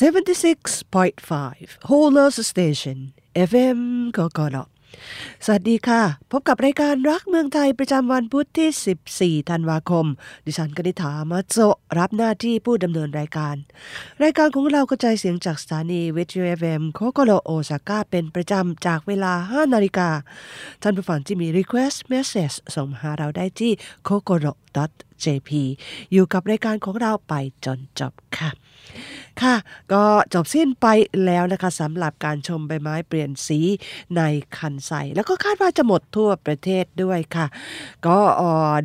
76.5 Whole Station FM กกนสวัสดีค่ะ พบกับรายการรักเมืองไทยประจำวันพุธที่ 14 ธันวาคม ดิฉันกนิษฐามาโจรับหน้าที่ผู้ดำเนินรายการ รายการของเรากระจายเสียงจากสถานีวิทยุ FM โคโกโลโอซาก้าเป็นประจำจากเวลา 5 นาฬิกา ท่านผู้ฟังที่มี Request Message ส่งมาหาเราได้ที่ k o k o r o jp อยู่กับรายการของเราไปจนจบค่ะ ค่ะ ก็จบสิ้นไปแล้วนะคะสำหรับการชมใบไม้เปลี่ยนสีในคันไซแล้วก็คาดว่าจะหมดทั่วประเทศด้วยค่ะ ก็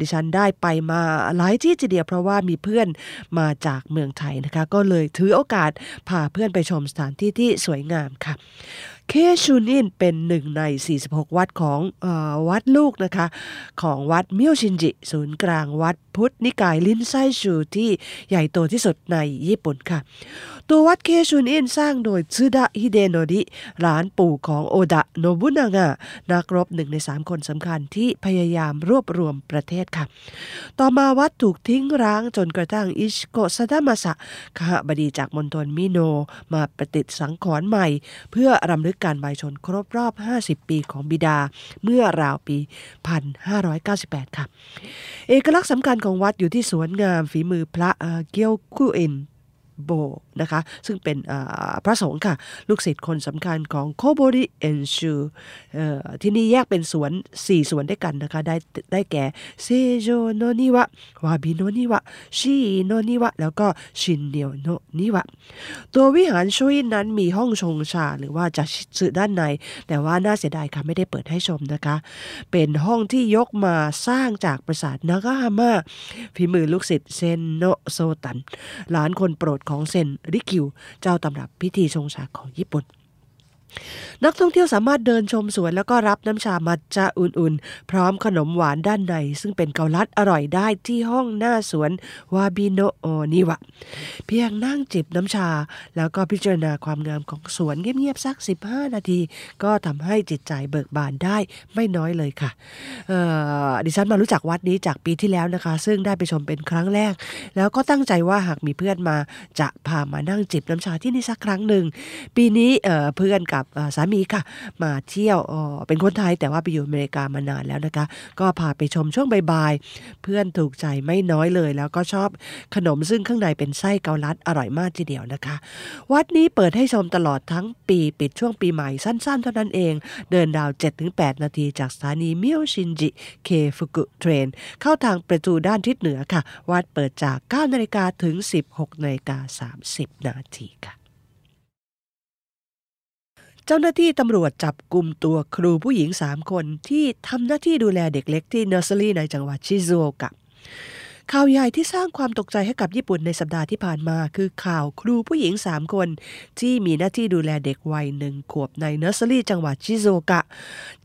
ดิฉันได้ไปมาหลายที่ทีเดียวเพราะว่ามีเพื่อนมาจากเมืองไทยนะคะ ก็เลยถือโอกาสพาเพื่อนไปชมสถานที่ที่สวยงามค่ะ เคชูนินเป็นหนึ่งใน 46 วัดของอวัดลูกนะคะ ของวัดมิโอชินจิ ศูนย์กลางวัดพุทธนิกายลินไซชูที่ใหญ่โตที่สุดในญี่ปุ่นค่ะ ตัววัดเคชุนอินสร้างโดยซึดะฮิเดโนริหลานปู่ของโอดะโนบุนางะนักรบหนึ่งในสามคนสำคัญที่พยายามรวบรวมประเทศค่ะ ต่อมาวัดถูกทิ้งร้างจนกระทั่งอิชโกซาดามาสะคหบดีจากมณฑลมิโนมาประติดสังขรณ์ใหม่ เพื่อรำลึกการใบชนครบรอบ 50 ปีของบิดา เมื่อราวปี 1598 ค่ะ เอกลักษณ์สำคัญของวัดอยู่ที่สวนงามฝีมือพระเกียวคูเอ็น โบนะคะซึ่งเป็นพระสงฆ์ค่ะ ลูกศิษย์คนสำคัญของโคโบริเอนชูที่นี่แยกเป็นสวน 4 สวนด้วยกันนะคะ ได้ได้แก่เซโจโนนิวะวาบิโนนิวะชิโนนิวะแล้วก็ชินเนียวโนนิวะ ตัววิหารชุยนั้นมีห้องชงชาหรือว่าจะสื่อด้านใน แต่ว่าน่าเสียดายค่ะ ไม่ได้เปิดให้ชมนะคะ เป็นห้องที่ยกมาสร้างจากปราสาทนากาฮาม่าฝีมือลูกศิษย์เซนโนโซตันหลานคนโปรดของเซนริคิว เจ้าตำรับพิธีชงชาของญี่ปุ่น นักท่องเที่ยวสามารถเดินชมสวนแล้วก็รับน้ำชามัทจะอุ่นๆ พร้อมขนมหวานด้านใน ซึ่งเป็นเกาลัดอร่อยได้ที่ห้องหน้าสวนวาบิโนโอนิวะ เพียงนั่งจิบน้ำชา แล้วก็พิจารณาความงามของสวนเงียบๆสัก 15 นาที ก็ทำให้จิตใจเบิกบานได้ไม่น้อยเลยค่ะดิฉันมารู้จักวัดนี้จากปีที่แล้วนะคะ ซึ่งได้ไปชมเป็นครั้งแรก แล้วก็ตั้งใจว่าหากมีเพื่อนมาจะพามานั่งจิบน้ำชาที่นี่สักครั้งหนึ่งปีนี้เพื่อนกับสามีค่ะ มาเที่ยวเป็นคนไทยแต่ว่าไปอยู่อเมริกามานานแล้วนะคะ ก็พาไปชมช่วงบ่ายๆเพื่อนถูกใจไม่น้อยเลย แล้วก็ชอบขนมซึ่งข้างในเป็นไส้เกาลัดอร่อยมากทีเดียวนะคะ วัดนี้เปิดให้ชมตลอดทั้งปีปิดช่วงปีใหม่สั้นๆ เท่านั้นเอง เดินดาว 7-8 นาทีจากสถานีมิโอชินจิเคฟุกุเทรน เข้าทางประตูด้านทิศเหนือค่ะ วัดเปิดจาก 9 นาฬิกาถึง 16 นาฬิกา 30 นาทีค่ะ เจ้าหน้าที่ตำรวจจับกลุ่มตัวครูผู้หญิง 3 คนที่ทำหน้าที่ดูแลเด็กเล็กที่เนอร์เซอรี่ในจังหวัดชิซูโอกะข่าวใหญ่ที่สร้างความตกใจให้กับญี่ปุ่นในสัปดาห์ที่ผ่านมา คือข่าวครูผู้หญิง 3 คน ที่มีหน้าที่ดูแลเด็กวัยหนึ่งขวบในเนอร์เซอรี่จังหวัดชิซูโอกะ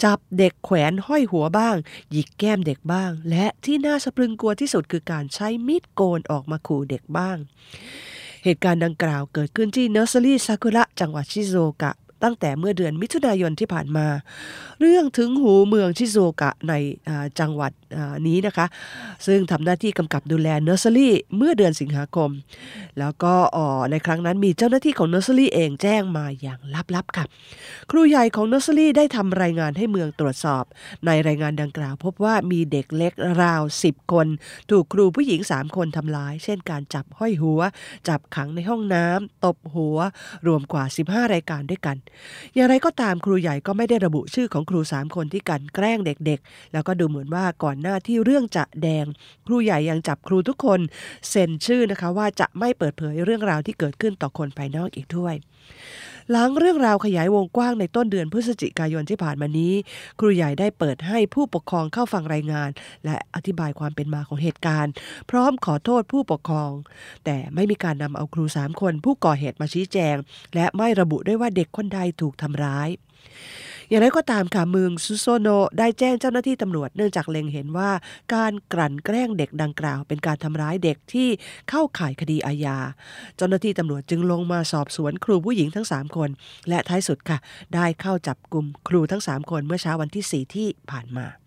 จับเด็กแขวนห้อยหัวบ้าง หยิกแก้มเด็กบ้าง และที่น่าสะพรึงกลัวที่สุดคือการใช้มีดโกนออกมาขู่เด็กบ้างเหตุการณ์ดังกล่าวเกิดขึ้นที่เนอร์เซอรี่ซากุระจังหวัดชิซูโอกะ ตั้งแต่เมื่อเดือนมิถุนายนที่ผ่านมา เรื่องถึงหูเมืองชิซูโอกะในจังหวัดนี้นะคะ ซึ่งทำหน้าที่กำกับดูแลเนอร์เซอรี่เมื่อเดือนสิงหาคม แล้วก็ในครั้งนั้นมีเจ้าหน้าที่ของเนอร์เซอรี่เองแจ้งมาอย่างลับๆค่ะ ครูใหญ่ของเนอร์เซอรี่ได้ทำรายงานให้เมืองตรวจสอบ ในรายงานดังกล่าว พบว่ามีเด็กเล็กราว 10 คน ถูกครูผู้หญิง 3 คนทำร้าย เช่นการจับห้อยหัว จับขังในห้องน้ำตบหัว รวมกว่า 15 รายการด้วยกันอย่างไรก็ตามครูใหญ่ก็ไม่ได้ระบุชื่อของครูสามคนที่กันแกล้งเด็กๆ แล้วก็ดูเหมือนว่าก่อนหน้าที่เรื่องจะแดง ครูใหญ่ยังจับครูทุกคนเซ็นชื่อนะคะว่าจะไม่เปิดเผยเรื่องราวที่เกิดขึ้นต่อคนภายนอกอีกด้วย หลังเรื่องราวขยายวงกว้างในต้นเดือนพฤศจิกายนที่ผ่านมานี้ ครูใหญ่ได้เปิดให้ผู้ปกครองเข้าฟังรายงาน และอธิบายความเป็นมาของเหตุการณ์ พร้อมขอโทษผู้ปกครอง แต่ไม่มีการนำเอาครูสามคนผู้ก่อเหตุมาชี้แจง และไม่ระบุด้วยว่าเด็กคนใดถูกทำร้าย อย่างไรก็ตามค่ะเมืองซุโซโนได้แจ้งเจ้าหน้าที่ตำรวจเนื่องจากเล็งเห็นว่าการกลั่นแกล้งเด็กดังกล่าว เป็นการทำร้ายเด็กที่เข้าข่ายคดีอาญา เจ้าหน้าที่ตำรวจจึงลงมาสอบสวนครูผู้หญิงทั้ง 3 คน และท้ายสุดค่ะ ได้เข้าจับกลุ่มครูทั้ง 3 คนเมื่อเช้าวันที่ 4 ที่ผ่านมา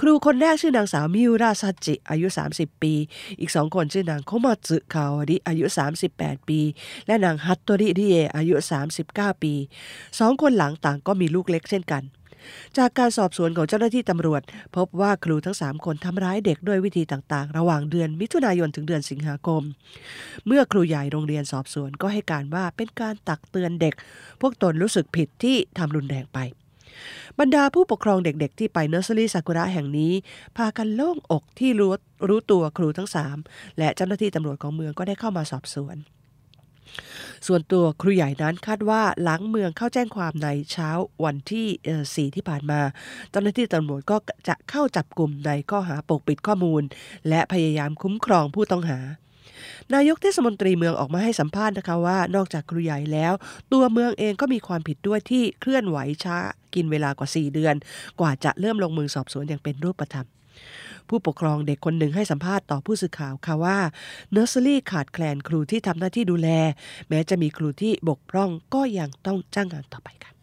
ครูคนแรกชื่อนางสาวมิวราซัจิ อายุ 30 ปี อีกสองคนชื่อนางโคมาจึคาวดิอายุ 38 ปี และนางฮัตโตริดิเออายุ 39 ปีสองคนหลังต่างก็มีลูกเล็กเช่นกัน จากการสอบสวนของเจ้าหน้าที่ตำรวจ พบว่าครูทั้ง 3 คนทำร้ายเด็กด้วยวิธีต่างๆ ระหว่างเดือนมิถุนายนถึงเดือนสิงหาคม เมื่อครูใหญ่โรงเรียนสอบสวนก็ให้การว่าเป็นการตักเตือนเด็ก พวกตนรู้สึกผิดที่ทำรุนแรงไป บรรดาผู้ปกครองเด็กๆ ที่ไปเนอร์เซอรี่ซากุระแห่งนี้ พากันโล่งอกที่รู้รู้ตัวครูทั้งสามและเจ้าหน้าที่ตำรวจของเมืองก็ได้เข้ามาสอบสวน ส่วนตัวครูใหญ่นั้นคาดว่าหลังเมืองเข้าแจ้งความในเช้าวันที่สี่ที่ผ่านมา เจ้าหน้าที่ตำรวจก็จะเข้าจับกลุ่มในข้อหาปกปิดข้อมูล และพยายามคุ้มครองผู้ต้องหา นายกเทศมนตรีเมืองออกมาให้สัมภาษณ์นะคะว่านอกจากครูใหญ่แล้ว ตัวเมืองเองก็มีความผิดด้วยที่เคลื่อนไหวช้ากินเวลากว่า 4 เดือน กว่าจะเริ่มลงมือสอบสวนอย่างเป็นรูปธรรมผู้ปกครองเด็กคนหนึ่งให้สัมภาษณ์ต่อผู้สื่อข่าวค่ะว่าเนอร์เซอรี่ขาดแคลนครูที่ทำหน้าที่ดูแล แม้จะมีครูที่บกพร่องก็ยังต้องจ้างงานต่อไปค่ะ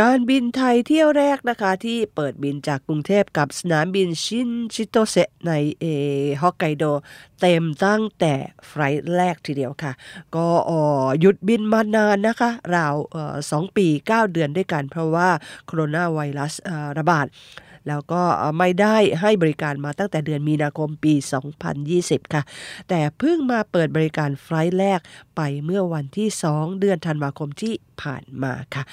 การบินไทยเที่ยวแรกนะคะที่เปิดบินจากกรุงเทพกับสนามบินชินชิโตเซในเอฮอกไกโด เต็มตั้งแต่ flight แรกทีเดียวค่ะ ก็หยุดบินมานานนะคะ ราวสองปี 9 เดือนด้วยกันเพราะว่าโคโรนาไวรัสระบาด แล้วก็ไม่ได้ให้บริการมาตั้งแต่เดือนมีนาคมปี 2020 ค่ะ แต่เพิ่งมาเปิดบริการ flight แรกไปเมื่อวันที่ 2 เดือนธันวาคมที่ผ่านมาค่ะ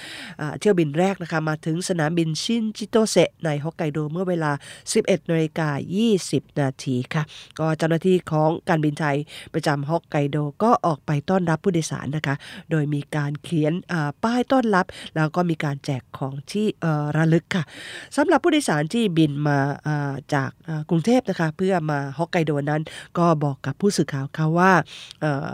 เที่ยวบินแรกนะคะมาถึงสนามบินชินจิโตเซในฮอกไกโดเมื่อเวลา 11นาฬิกา20 นาทีค่ะ ก็เจ้าหน้าที่ของการบินไทยประจำฮอกไกโดก็ออกไปต้อนรับผู้โดยสารนะคะ โดยมีการเขียนป้ายต้อนรับ แล้วก็มีการแจกของที่ระลึกค่ะสำหรับผู้โดยสารารที่บินมาจากกรุงเทพนะคะเพื่อมาฮอกไกโดนั้น ก็บอกกับผู้สื่อข่าวค่ะว่า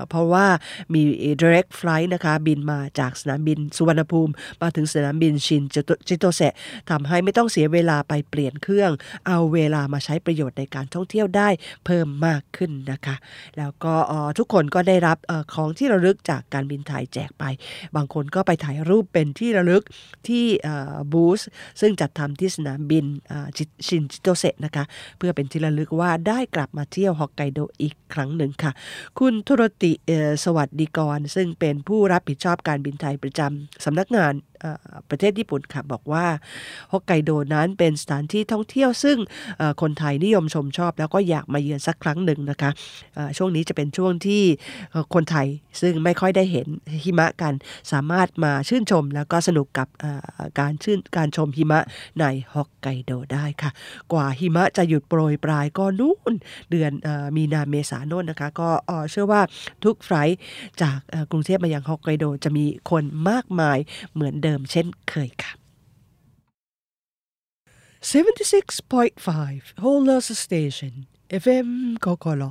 เพราะว่ามี direct flight นะคะบินมาจากสนามบินสุวรรณภูมิ มาถึงสนามบินชินจิโตเซะทำให้ไม่ต้องเสียเวลาไปเปลี่ยนเครื่อง เอาเวลามาใช้ประโยชน์ในการท่องเที่ยวได้เพิ่มมากขึ้นนะคะ แล้วก็ทุกคนก็ได้รับของที่ระลึกจากการบินไทยแจกไป บางคนก็ไปถ่ายรูปเป็นที่ระลึกที่บูธซึ่งจัดทำที่สนามบินชินจิโตเซะนะคะ เพื่อเป็นที่ระลึกว่าได้กลับมาเที่ยวฮอกไกโดอีกครั้งหนึ่งค่ะ คุณธุรติสวัสดีกร ซึ่งเป็นผู้รับผิดชอบการบินไทยประจำสำนักงาน ประเทศญี่ปุ่นค่ะบอกว่าฮอกไกโดนั้นเป็นสถานที่ท่องเที่ยวซึ่งคนไทยนิยมชมชอบ แล้วก็อยากมาเยือนสักครั้งหนึ่งนะคะช่วงนี้จะเป็นช่วงที่คนไทยซึ่งไม่ค่อยได้เห็นหิมะกันสามารถมาชื่นชม แล้วก็สนุกกับการชื่นการชมหิมะในฮอกไกโดได้ค่ะ กว่าหิมะจะหยุดโปรยปลายก็นู่นเดือนมีนาเมษายนนะคะ ก็เชื่อว่าทุกไฟล์จากกรุงเทพมายังฮอกไกโดจะมีคนมากมายเหมือนเดิมเช่นเคยค่ะ 76.5 h o l e s Station FM กกล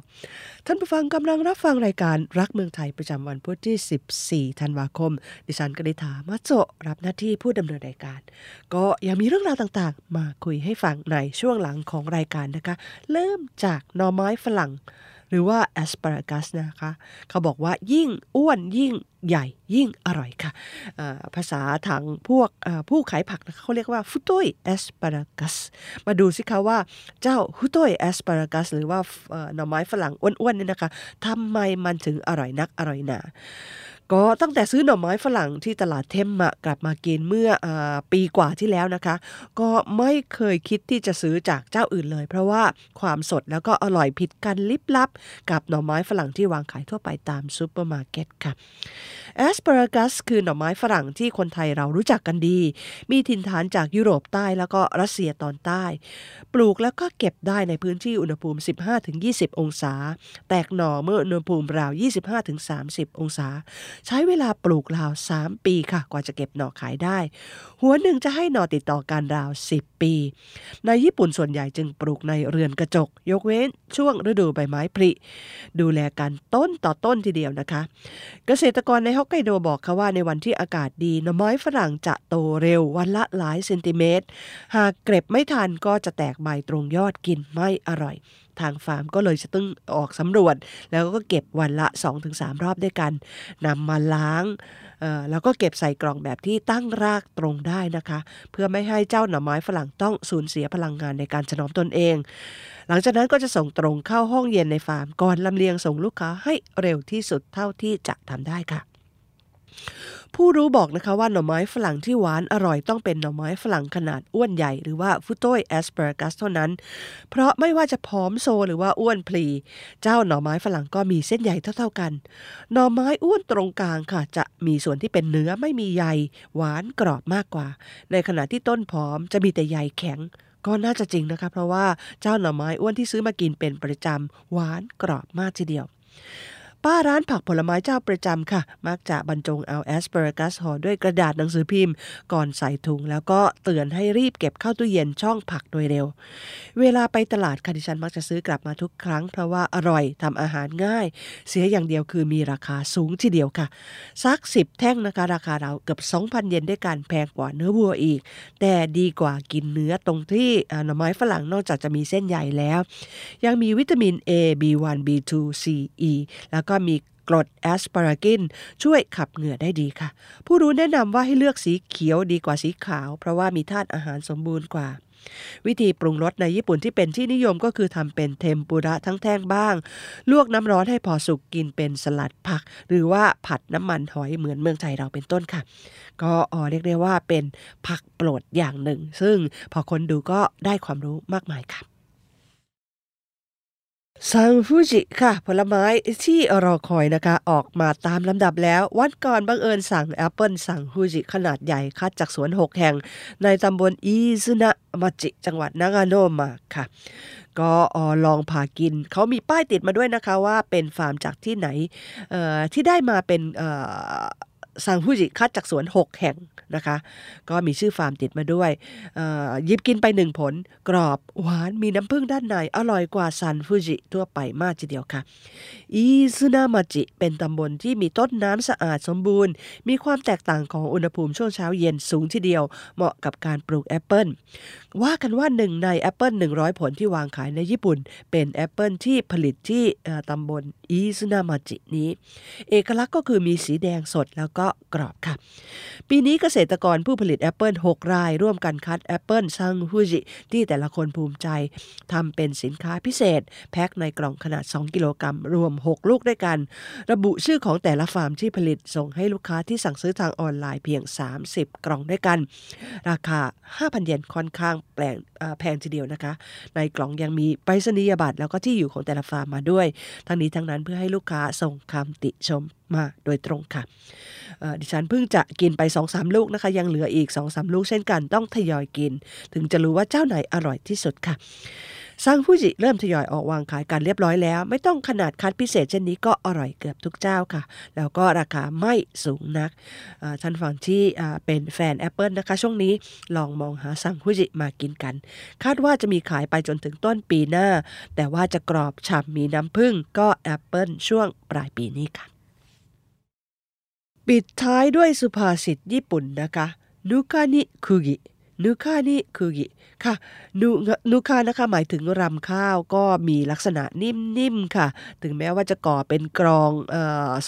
ท่านผู้ฟังกำลังรับฟังรายการรักเมืองไทยประจำวันพุธที่ 14 ธันวาคม ดิฉันกนิษฐามาโจรับหน้าที่ผู้ดำเนินรายการ ก็ยังมีเรื่องราวต่างๆ มาคุยให้ฟังในช่วงหลังของรายการนะคะ เริ่มจากหน่อไม้ฝรั่ง หรือว่า asparagus นะคะเขาบอกว่ายิ่งอ้วนยิ่งใหญ่ยิ่งอร่อยค่ะภาษาทางพวกผู้ขายผักนะเขาเรียกว่าฟุตุยแอสปารากัสมาดูสิคะว่าเจ้าฟุตุยแอสปารากัสหรือว่าหน่อไม้ฝรั่งอ้วนๆนี่นะคะทำไมมันถึงอร่อยนักอร่อยหนา ก็ตั้งแต่ซื้อหน่อไม้ฝรั่งที่ตลาดเทมมากลับมากินเมื่ออปีกว่าที่แล้วนะคะ ก็ไม่เคยคิดที่จะซื้อจากเจ้าอื่นเลย เพราะว่าความสดแล้วก็อร่อยผิดกันลิบลับ กับหน่อไม้ฝรั่งที่วางขายทั่วไปตามซูเปอร์มาร์เก็ตค่ะ asparagus คือหน่อไม้ฝรั่งที่คนไทยเรารู้จักกันดี มีถิ่นฐานจากยุโรปใต้แล้วก็รัสเซียตอนใต้ ปลูกแล้วก็เก็บได้ในพื้นที่อุณหภูมิ 15-20 องศา แตกหน่อเมื่ออุณหภูมิราว 25-30 องศาใช้เวลาปลูกราว 3 ปีค่ะ กว่าจะเก็บหน่อขายได้ หัวหนึ่งจะให้หน่อติดต่อกันราว 10 ปี ในญี่ปุ่นส่วนใหญ่จึงปลูกในเรือนกระจก ยกเว้นช่วงฤดูใบไม้ผลิดูแลกันต้นต่อต้นทีเดียวนะคะ เกษตรกรในฮอกไกโดบอกค่ะว่าในวันที่อากาศดีหน่อไม้ฝรั่งจะโตเร็ววันละหลายเซนติเมตร หากเก็บไม่ทันก็จะแตกใบตรงยอดกินไม่อร่อย ทางฟาร์มก็เลยจะต้องออกสำรวจ แล้วก็เก็บวันละ 2-3 รอบด้วยกันนำมาล้างแล้วก็เก็บใส่กล่องแบบที่ตั้งรากตรงได้นะคะ เพื่อไม่ให้เจ้าหน่อไม้ฝรั่งต้องสูญเสียพลังงานในการถนอมตนเอง หลังจากนั้นก็จะส่งตรงเข้าห้องเย็นในฟาร์มก่อนลำเลียงส่งลูกค้าให้เร็วที่สุดเท่าที่จะทำได้ค่ะ ผู้รู้บอกนะคะว่าหน่อไม้ฝรั่งที่หวานอร่อยต้องเป็นหน่อไม้ฝรั่งขนาดอ้วนใหญ่หรือว่าฟุตโตยแอสเปอร์กัสเท่านั้น เพราะไม่ว่าจะผอมโซหรือว่าอ้วนพลี เจ้าหน่อไม้ฝรั่งก็มีเส้นใหญ่เท่าๆกัน หน่อไม้อ้วนตรงกลางค่ะ จะมีส่วนที่เป็นเนื้อไม่มีใยหวานกรอบมากกว่า ในขณะที่ต้นผอมจะมีแต่ใยแข็งก็น่าจะจริงนะคะ เพราะว่าเจ้าหน่อไม้อ้วนที่ซื้อมากินเป็นประจำหวานกรอบมากทีเดียว ป้าร้านผักผลไม้เจ้าประจำค่ะ มักจะบรรจงเอาแอสเปอร์กัสห่อด้วยกระดาษหนังสือพิมพ์ ก่อนใส่ถุง แล้วก็เตือนให้รีบเก็บเข้าตู้เย็นช่องผักโดยเร็ว เวลาไปตลาดค่ะดิฉันมักจะซื้อกลับมาทุกครั้ง เพราะว่าอร่อยทำอาหารง่าย เสียอย่างเดียวคือมีราคาสูงทีเดียวค่ะซักสิบแท่งนะคะ ราคาเราเกือบ 2,000 เยนด้วยกันแพงกว่าเนื้อวัวอีก แต่ดีกว่ากินเนื้อตรงที่หน่อไม้ฝรั่งนอกจากจะมีเส้นใหญ่แล้ว ยังมีวิตามิน A B1 B2 C E แล้วก็มีกรดแอสปารากินช่วยขับเหงื่อได้ดีค่ะ ผู้รู้แนะนำว่าให้เลือกสีเขียวดีกว่าสีขาว เพราะว่ามีธาตุอาหารสมบูรณ์กว่า วิธีปรุงรสในญี่ปุ่นที่เป็นที่นิยมก็คือทำเป็นเทมปุระทั้งแท่งบ้าง ลวกน้ำร้อนให้พอสุกกินเป็นสลัดผัก หรือว่าผัดน้ำมันหอยเหมือนเมืองไทยเราเป็นต้นค่ะ ก็ออเรียกได้ว่าเป็นผักโปรดอย่างหนึ่ง ซึ่งพอคนดูก็ได้ความรู้มากมายค่ะ ซังฟูจิค่ะ ผลไม้ที่รอคอยนะคะ ออกมาตามลำดับแล้ว วันก่อนบังเอิญสั่งแอปเปิลสั่งฟูจิขนาดใหญ่คัดจากสวน 6 แห่ง ในตำบลอิซุนะมาจิ จังหวัดนางาโนมาค่ะ ก็ลองผ่ากิน เขามีป้ายติดมาด้วยนะคะว่าเป็นฟาร์มจากที่ไหนที่ได้มาเป็น ซันฟูจิคัดจากสวน 6 แห่งนะคะ ก็มีชื่อฟาร์มติดมาด้วยยิบกินไปหนึ่งผล กรอบหวานมีน้ำผึ้งด้านใน อร่อยกว่าซันฟูจิทั่วไปมากทีเดียวค่ะอิซุนามาจิ เป็นตำบลที่มีต้นน้ำสะอาดสมบูรณ์ มีความแตกต่างของอุณหภูมิช่วงเช้าเย็นสูงทีเดียว เหมาะกับการปลูกแอปเปิลว่ากันว่าหนึ่งในแอปเปิล100 ผลที่วางขายในญี่ปุ่น เป็นแอปเปิลที่ผลิตที่ตำบลอิซุนามาจินี้ เอกลักษณ์ก็คือมีสีแดงสดแล้วก็กรอบค่ะ ปีนี้เกษตรกรผู้ผลิตแอปเปิล6ราย ร่วมกันคัดแอปเปิลซันฟูจิที่แต่ละคนภูมิใจทำเป็นสินค้าพิเศษ แพ็คในกล่องขนาด 2 กิโลกรัมรวม 6 ลูกด้วยกัน ระบุชื่อของแต่ละฟาร์มที่ผลิตส่งให้ลูกค้าที่สั่งซื้อทางออนไลน์เพียง 30 กล่องด้วยกัน ราคา 5,000 เยนค่อนข้างแพงแพงทีเดียวนะคะ ในกล่องยังมีไปรษณียบัตรแล้วก็ที่อยู่ของแต่ละฟาร์มมาด้วย ทั้งนี้ทั้งนั้นเพื่อให้ลูกค้าส่งคำติชมมาโดยตรงค่ะ ดิฉันเพิ่งจะกินไป2อสลูกนะคะ ยังเหลืออีก2อสลูกเช่นกันต้องทยอยกิน ถึงจะรู้ว่าเจ้าไหนอร่อยที่สุดค่ะซังฟูจิเริ่มทยอยออกวางขายกันเรียบร้อยแล้ว ไม่ต้องขนาดคัดพิเศษเช่นนี้ก็อร่อยเกือบทุกเจ้าค่ะ แล้วก็ราคาไม่สูงนักท่านฟังที่เป็นแฟน Apple นะคะ ช่วงนี้ลองมองหาซังฟูจิมากินกัน คาดว่าจะมีขายไปจนถึงต้นปีหน้า แต่ว่าจะกรอบฉ่ำมีน้ำผึ้งก็ Apple ช่วงปลายปีนี้ค่ะ ปิดท้ายด้วยสุภาษิตญี่ปุ่นนะคะนุคานิคุกินุคานิคุกิค่ะนุนุคานะคะหมายถึงรำข้าวก็มีลักษณะนิ่มๆค่ะ ถึงแม้ว่าจะก่อเป็นกรองอ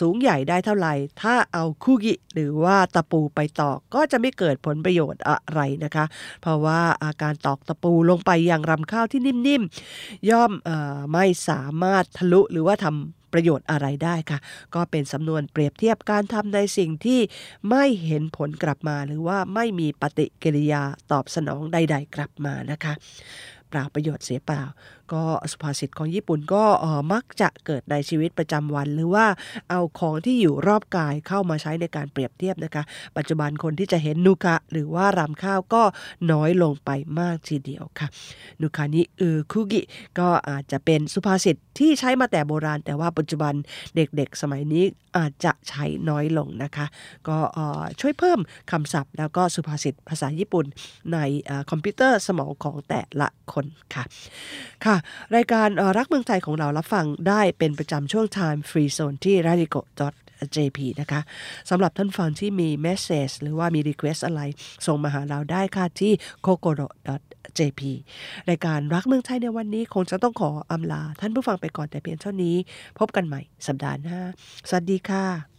สูงใหญ่ได้เท่าไหร่ ถ้าเอาคุกิหรือว่าตะปูไปตอกก็จะไม่เกิดผลประโยชน์อะไรนะคะ เพราะว่าอาการตอกตะปูลงไปอย่างรำข้าวที่นิ่มๆ ย่อมอไม่สามารถทะลุหรือว่าทำ ประโยชน์อะไรได้ค่ะ ก็เป็นสำนวนเปรียบเทียบการทำในสิ่งที่ไม่เห็นผลกลับมา หรือว่าไม่มีปฏิกิริยาตอบสนองใด ๆ กลับมานะคะ เปล่าประโยชน์เสียเปล่า ก็สุภาษิตของญี่ปุ่นก็มักจะเกิดในชีวิตประจำวัน หรือว่าเอาของที่อยู่รอบกายเข้ามาใช้ในการเปรียบเทียบนะคะ ปัจจุบันคนที่จะเห็นนุกะ หรือว่ารำข้าวก็น้อยลงไปมากทีเดียวค่ะ นุคานิอือคุกิก็อาจจะเป็นสุภาษิตที่ใช้มาแต่โบราณ แต่ว่าปัจจุบันเด็กๆ สมัยนี้อาจจะใช้น้อยลงนะคะ ก็ช่วยเพิ่มคำศัพท์ แล้วก็สุภาษิตภาษาญี่ปุ่นในคอมพิวเตอร์สมองของแต่ละคนค่ะ ค่ะ รายการรักเมืองไทยของเรารับฟังได้เป็นประจำช่วง Time Free Zone ที่ r a d i c o jp นะคะสำหรับท่านฟังที่มี message หรือว่ามี request อะไร ส่งมาหาเราได้ค่ะที่ kokoro jp รายการรักเมืองไทยในวันนี้คงจะต้องขออำลา ท่านผู้ฟังไปก่อนแต่เพียงเท่านี้ พบกันใหม่สัปดาห์หน้า สวัสดีค่ะ